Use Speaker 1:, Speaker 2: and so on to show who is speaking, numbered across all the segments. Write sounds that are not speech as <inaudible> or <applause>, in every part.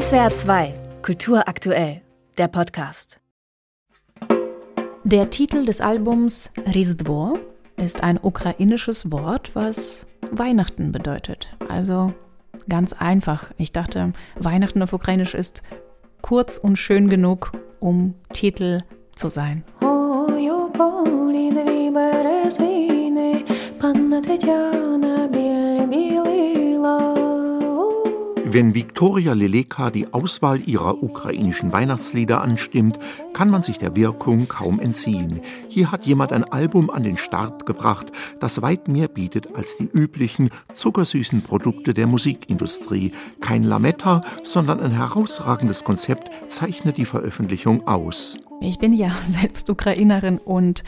Speaker 1: SWR 2, Kultur aktuell, der Podcast.
Speaker 2: Der Titel des Albums Rizdvo ist ein ukrainisches Wort, was Weihnachten bedeutet. Also ganz einfach. Ich dachte, Weihnachten auf Ukrainisch ist kurz und schön genug, um Titel zu sein.
Speaker 3: Wenn Viktoria Leleka die Auswahl ihrer ukrainischen Weihnachtslieder anstimmt, kann man sich der Wirkung kaum entziehen. Hier hat jemand ein Album an den Start gebracht, das weit mehr bietet als die üblichen zuckersüßen Produkte der Musikindustrie. Kein Lametta, sondern ein herausragendes Konzept zeichnet die Veröffentlichung aus.
Speaker 2: Ich bin ja <laughs> selbst Ukrainerin und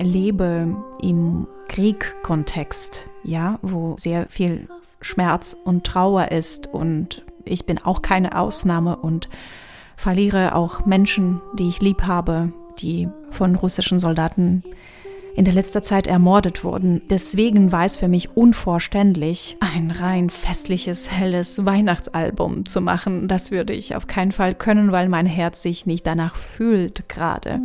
Speaker 2: lebe im Kriegkontext, ja, wo sehr viel Schmerz und Trauer ist. Und ich bin auch keine Ausnahme und verliere auch Menschen, die ich lieb habe, die von russischen Soldaten in der letzter Zeit ermordet wurden. Deswegen war es für mich unvorständlich, ein rein festliches, helles Weihnachtsalbum zu machen. Das würde ich auf keinen Fall können, weil mein Herz sich nicht danach fühlt gerade.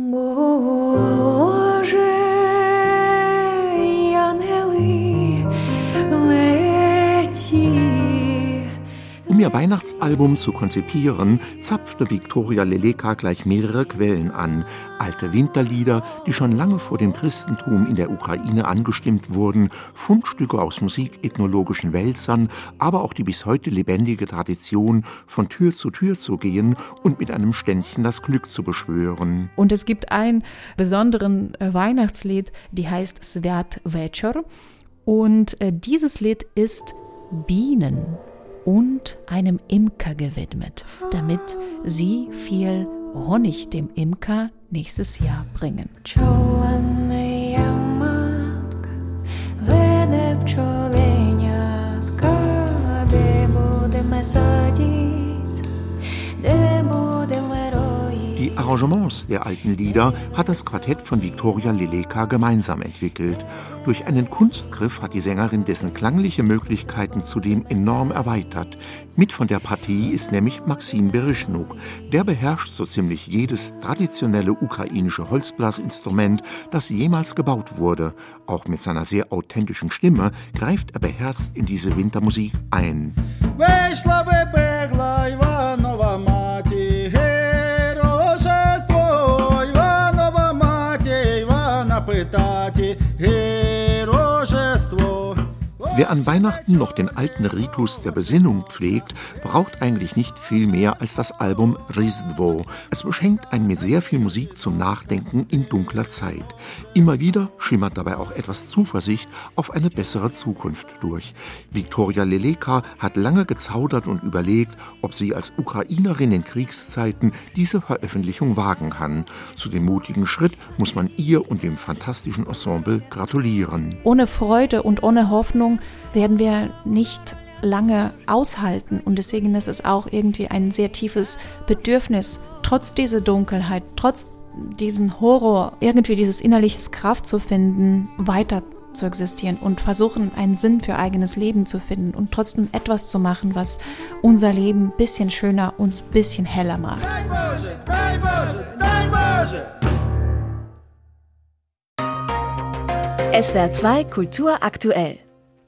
Speaker 3: Um ihr Weihnachtsalbum zu konzipieren, zapfte Viktoria Leleka gleich mehrere Quellen an. Alte Winterlieder, die schon lange vor dem Christentum in der Ukraine angestimmt wurden, Fundstücke aus musikethnologischen Wälzern, aber auch die bis heute lebendige Tradition, von Tür zu Tür zu gehen und mit einem Ständchen das Glück zu beschwören.
Speaker 2: Und es gibt ein besonderen äh, Weihnachtslied, die heißt Svat Večer. Und äh, dieses Lied ist Bienen und einem Imker gewidmet, damit sie viel Honig dem Imker nächstes Jahr bringen.
Speaker 3: Arrangements der alten Lieder hat das Quartett von Viktoria Leleka gemeinsam entwickelt. Durch einen Kunstgriff hat die Sängerin dessen klangliche Möglichkeiten zudem enorm erweitert. Mit von der Partie ist nämlich Maxim Bereschnuk. Der beherrscht so ziemlich jedes traditionelle ukrainische Holzblasinstrument, das jemals gebaut wurde. Auch mit seiner sehr authentischen Stimme greift er beherzt in diese Wintermusik ein. 被打击。Wer an Weihnachten noch den alten Ritus der Besinnung pflegt, braucht eigentlich nicht viel mehr als das Album Rizdvo. Es beschenkt einen mit sehr viel Musik zum Nachdenken in dunkler Zeit. Immer wieder schimmert dabei auch etwas Zuversicht auf eine bessere Zukunft durch. Viktoria Leleka hat lange gezaudert und überlegt, ob sie als Ukrainerin in Kriegszeiten diese Veröffentlichung wagen kann. Zu dem mutigen Schritt muss man ihr und dem fantastischen Ensemble gratulieren.
Speaker 2: Ohne Freude und ohne Hoffnung werden wir nicht lange aushalten. Und deswegen ist es auch irgendwie ein sehr tiefes Bedürfnis, trotz dieser Dunkelheit, trotz diesen Horror, irgendwie dieses innerliches Kraft zu finden, weiter zu existieren und versuchen, einen Sinn für eigenes Leben zu finden und trotzdem etwas zu machen, was unser Leben ein bisschen schöner und ein bisschen heller macht.
Speaker 1: SWR 2 Kultur aktuell.